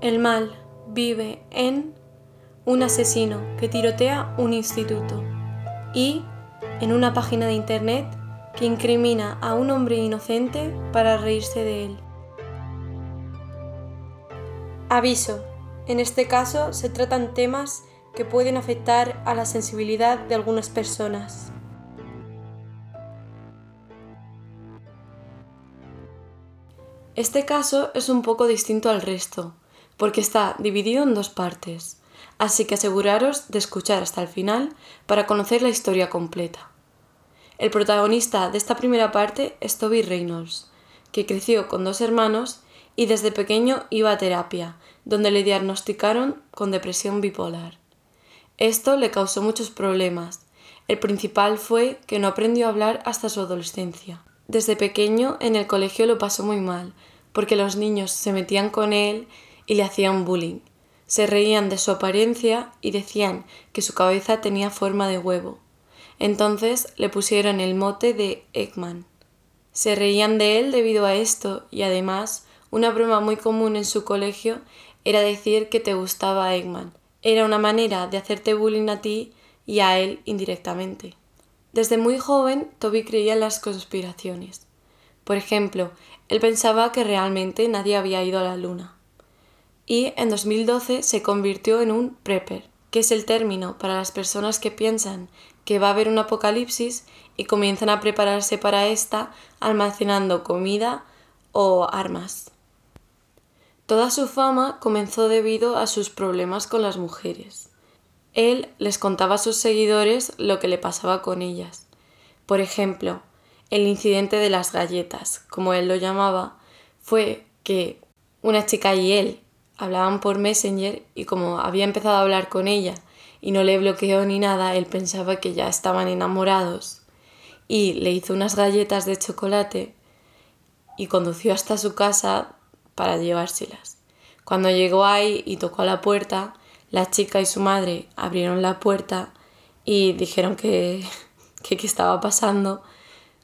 El mal vive en un asesino que tirotea un instituto y en una página de internet que incrimina a un hombre inocente para reírse de él. Aviso. En este caso se tratan temas que pueden afectar a la sensibilidad de algunas personas. Este caso es un poco distinto al resto, porque está dividido en dos partes, así que aseguraros de escuchar hasta el final para conocer la historia completa. El protagonista de esta primera parte es Toby Reynolds, que creció con dos hermanos y desde pequeño iba a terapia, donde le diagnosticaron con depresión bipolar. Esto le causó muchos problemas. El principal fue que no aprendió a hablar hasta su adolescencia. Desde pequeño en el colegio lo pasó muy mal, porque los niños se metían con él y le hacían bullying. Se reían de su apariencia y decían que su cabeza tenía forma de huevo. Entonces le pusieron el mote de Eggman. Se reían de él debido a esto y además una broma muy común en su colegio era decir que te gustaba Eggman. Era una manera de hacerte bullying a ti y a él indirectamente. Desde muy joven, Toby creía en las conspiraciones. Por ejemplo, él pensaba que realmente nadie había ido a la luna. Y en 2012 se convirtió en un prepper, que es el término para las personas que piensan que va a haber un apocalipsis y comienzan a prepararse para esta almacenando comida o armas. Toda su fama comenzó debido a sus problemas con las mujeres. Él les contaba a sus seguidores lo que le pasaba con ellas. Por ejemplo, el incidente de las galletas, como él lo llamaba, fue que una chica y él hablaban por Messenger y como había empezado a hablar con ella y no le bloqueó ni nada, él pensaba que ya estaban enamorados y le hizo unas galletas de chocolate y condució hasta su casa para llevárselas. Cuando llegó ahí y tocó a la puerta, la chica y su madre abrieron la puerta y dijeron que qué estaba pasando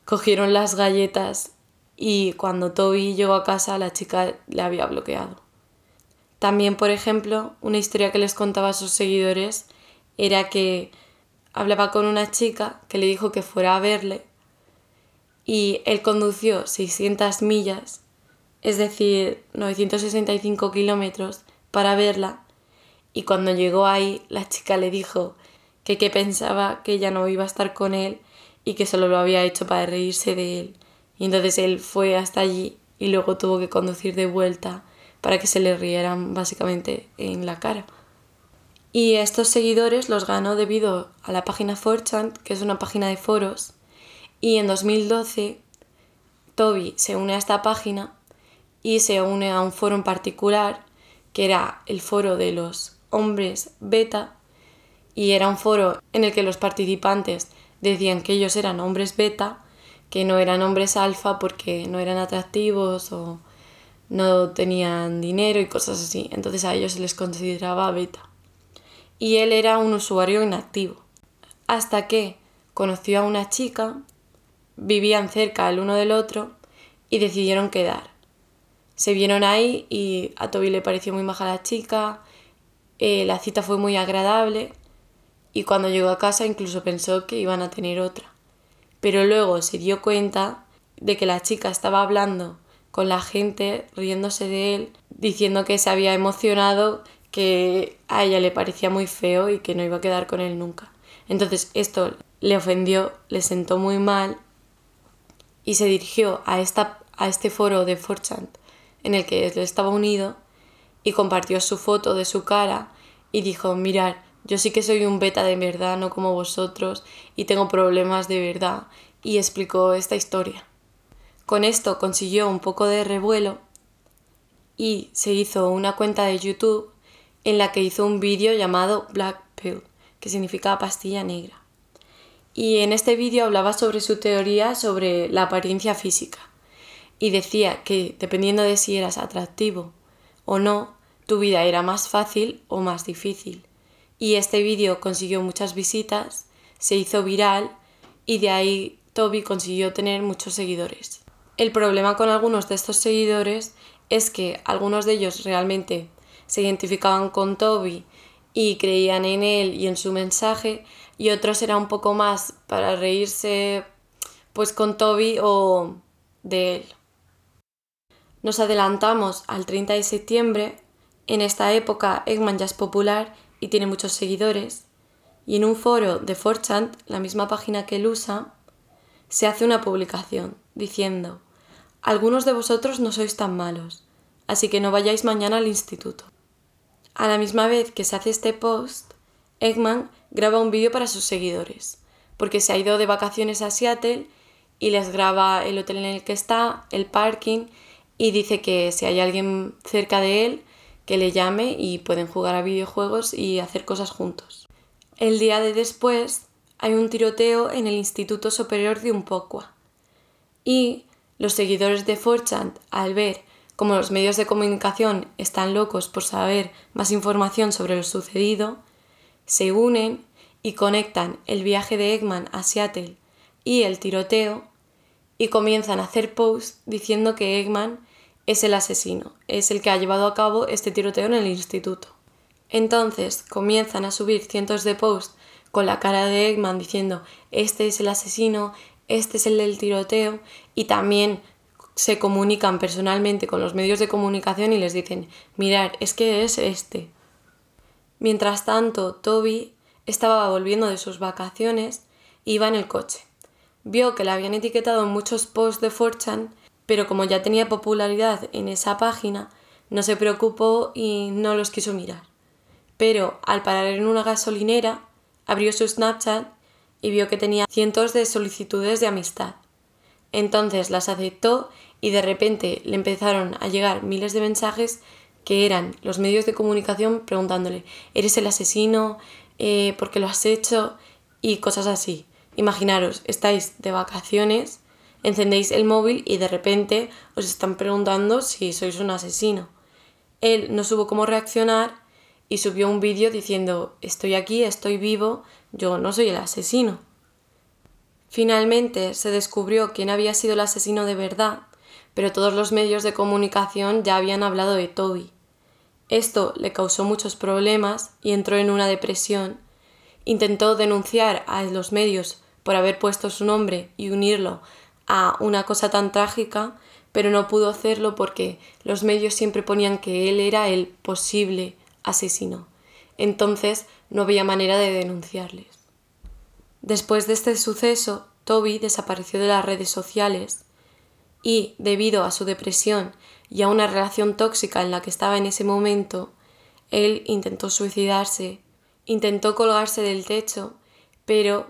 Cogieron las galletas y cuando Toby llegó a casa la chica le había bloqueado. También, por ejemplo, una historia que les contaba a sus seguidores era que hablaba con una chica que le dijo que fuera a verle y él condució 600 millas, es decir, 965 kilómetros, para verla y cuando llegó ahí la chica le dijo que, que pensaba que ella no iba a estar con él y que solo lo había hecho para reírse de él. Y entonces él fue hasta allí y luego tuvo que conducir de vuelta para que se le rieran básicamente en la cara. Y estos seguidores los ganó debido a la página 4 que es una página de foros. Y en 2012 Toby se une a esta página y se une a un foro en particular que era el foro de los hombres beta y era un foro en el que los participantes decían que ellos eran hombres beta, que no eran hombres alfa porque no eran atractivos o no tenían dinero y cosas así. Entonces a ellos se les consideraba beta. Y él era un usuario inactivo. Hasta que conoció a una chica, vivían cerca el uno del otro y decidieron quedar. Se vieron ahí y a Toby le pareció muy maja la chica, eh, la cita fue muy agradable y cuando llegó a casa incluso pensó que iban a tener otra. Pero luego se dio cuenta de que la chica estaba hablando con la gente, riéndose de él, diciendo que se había emocionado, que a ella le parecía muy feo y que no iba a quedar con él nunca. Entonces esto le ofendió, le sentó muy mal y se dirigió a, esta, a este foro de Forchant en el que él estaba unido y compartió su foto de su cara y dijo, mirar, yo sí que soy un beta de verdad, no como vosotros, y tengo problemas de verdad, y explicó esta historia. Con esto consiguió un poco de revuelo y se hizo una cuenta de YouTube en la que hizo un vídeo llamado Black Pill, que significa pastilla negra. Y en este vídeo hablaba sobre su teoría sobre la apariencia física y decía que dependiendo de si eras atractivo o no, tu vida era más fácil o más difícil y este vídeo consiguió muchas visitas, se hizo viral y de ahí Toby consiguió tener muchos seguidores. El problema con algunos de estos seguidores es que algunos de ellos realmente se identificaban con Toby y creían en él y en su mensaje, y otros era un poco más para reírse pues con Toby o de él. Nos adelantamos al 30 de septiembre. En esta época Eggman ya es popular y tiene muchos seguidores. Y en un foro de 4 la misma página que él usa, se hace una publicación diciendo Algunos de vosotros no sois tan malos, así que no vayáis mañana al instituto. A la misma vez que se hace este post, Eggman graba un vídeo para sus seguidores, porque se ha ido de vacaciones a Seattle y les graba el hotel en el que está, el parking, y dice que si hay alguien cerca de él, que le llame y pueden jugar a videojuegos y hacer cosas juntos. El día de después hay un tiroteo en el Instituto Superior de Umpqua y los seguidores de Forchant, al ver como los medios de comunicación están locos por saber más información sobre lo sucedido, se unen y conectan el viaje de Eggman a Seattle y el tiroteo y comienzan a hacer posts diciendo que Eggman es el asesino, es el que ha llevado a cabo este tiroteo en el instituto. Entonces comienzan a subir cientos de posts con la cara de Eggman diciendo este es el asesino, este es el del tiroteo y también se comunican personalmente con los medios de comunicación y les dicen, mirad, es que es este. Mientras tanto, Toby estaba volviendo de sus vacaciones y iba en el coche. Vio que le habían etiquetado en muchos posts de Forchan, pero como ya tenía popularidad en esa página, no se preocupó y no los quiso mirar. Pero al parar en una gasolinera, abrió su Snapchat y vio que tenía cientos de solicitudes de amistad. Entonces las aceptó y de repente le empezaron a llegar miles de mensajes que eran los medios de comunicación preguntándole, ¿eres el asesino? Eh, ¿Por qué lo has hecho? Y cosas así. Imaginaros, estáis de vacaciones, encendéis el móvil y de repente os están preguntando si sois un asesino. Él no supo cómo reaccionar y subió un vídeo diciendo, estoy aquí, estoy vivo, yo no soy el asesino. Finalmente se descubrió quién había sido el asesino de verdad, pero todos los medios de comunicación ya habían hablado de Toby. Esto le causó muchos problemas y entró en una depresión. Intentó denunciar a los medios por haber puesto su nombre y unirlo a una cosa tan trágica, pero no pudo hacerlo porque los medios siempre ponían que él era el posible asesino. Entonces no había manera de denunciarles. Después de este suceso, Toby desapareció de las redes sociales y, debido a su depresión y a una relación tóxica en la que estaba en ese momento, él intentó suicidarse, intentó colgarse del techo, pero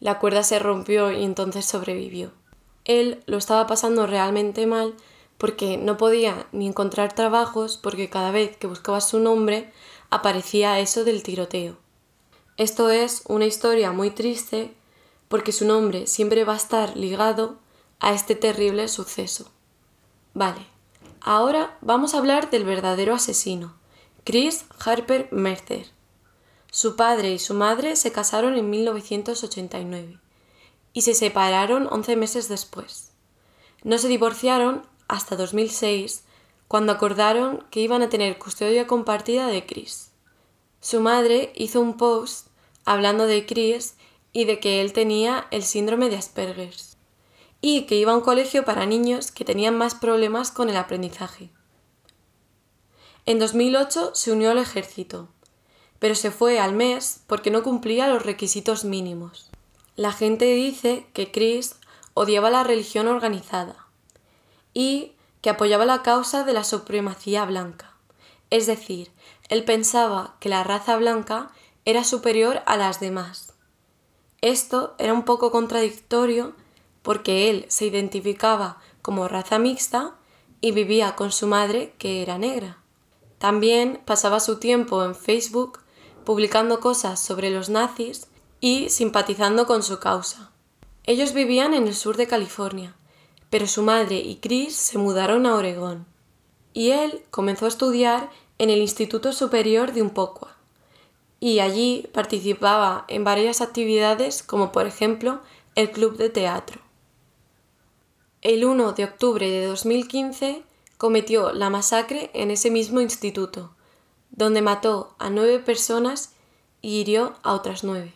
la cuerda se rompió y entonces sobrevivió. Él lo estaba pasando realmente mal porque no podía ni encontrar trabajos porque cada vez que buscaba su nombre aparecía eso del tiroteo. Esto es una historia muy triste porque su nombre siempre va a estar ligado a este terrible suceso. Vale, ahora vamos a hablar del verdadero asesino, Chris Harper Mercer. Su padre y su madre se casaron en 1989 y se separaron 11 meses después. No se divorciaron hasta 2006, cuando acordaron que iban a tener custodia compartida de Chris. Su madre hizo un post hablando de Chris y de que él tenía el síndrome de Asperger y que iba a un colegio para niños que tenían más problemas con el aprendizaje. En 2008 se unió al ejército, pero se fue al mes porque no cumplía los requisitos mínimos. La gente dice que Chris odiaba la religión organizada y que apoyaba la causa de la supremacía blanca, es decir, él pensaba que la raza blanca era superior a las demás. Esto era un poco contradictorio porque él se identificaba como raza mixta y vivía con su madre que era negra. También pasaba su tiempo en Facebook publicando cosas sobre los nazis y simpatizando con su causa. Ellos vivían en el sur de California, pero su madre y Chris se mudaron a Oregón. Y él comenzó a estudiar en el Instituto Superior de Umpqua. Y allí participaba en varias actividades como por ejemplo el club de teatro. El 1 de octubre de 2015 cometió la masacre en ese mismo instituto, donde mató a nueve personas y hirió a otras nueve.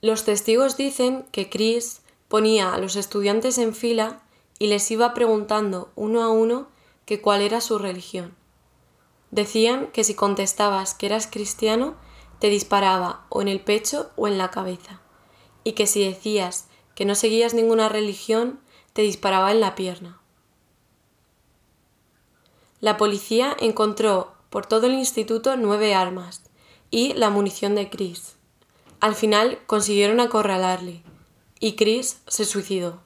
Los testigos dicen que Chris ponía a los estudiantes en fila y les iba preguntando uno a uno que cuál era su religión. Decían que si contestabas que eras cristiano, te disparaba o en el pecho o en la cabeza, y que si decías que no seguías ninguna religión, te disparaba en la pierna. La policía encontró por todo el instituto nueve armas y la munición de Chris. Al final consiguieron acorralarle y Chris se suicidó.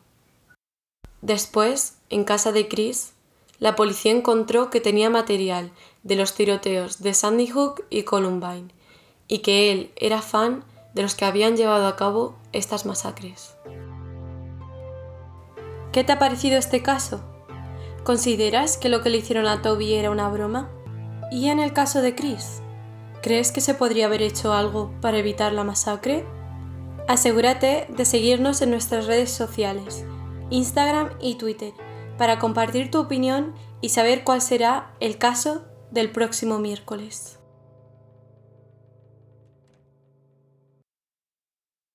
Después, en casa de Chris, la policía encontró que tenía material de los tiroteos de Sandy Hook y Columbine y que él era fan de los que habían llevado a cabo estas masacres. ¿Qué te ha parecido este caso? ¿Consideras que lo que le hicieron a Toby era una broma? ¿Y en el caso de Chris? ¿Crees que se podría haber hecho algo para evitar la masacre? Asegúrate de seguirnos en nuestras redes sociales, Instagram y Twitter, para compartir tu opinión y saber cuál será el caso del próximo miércoles.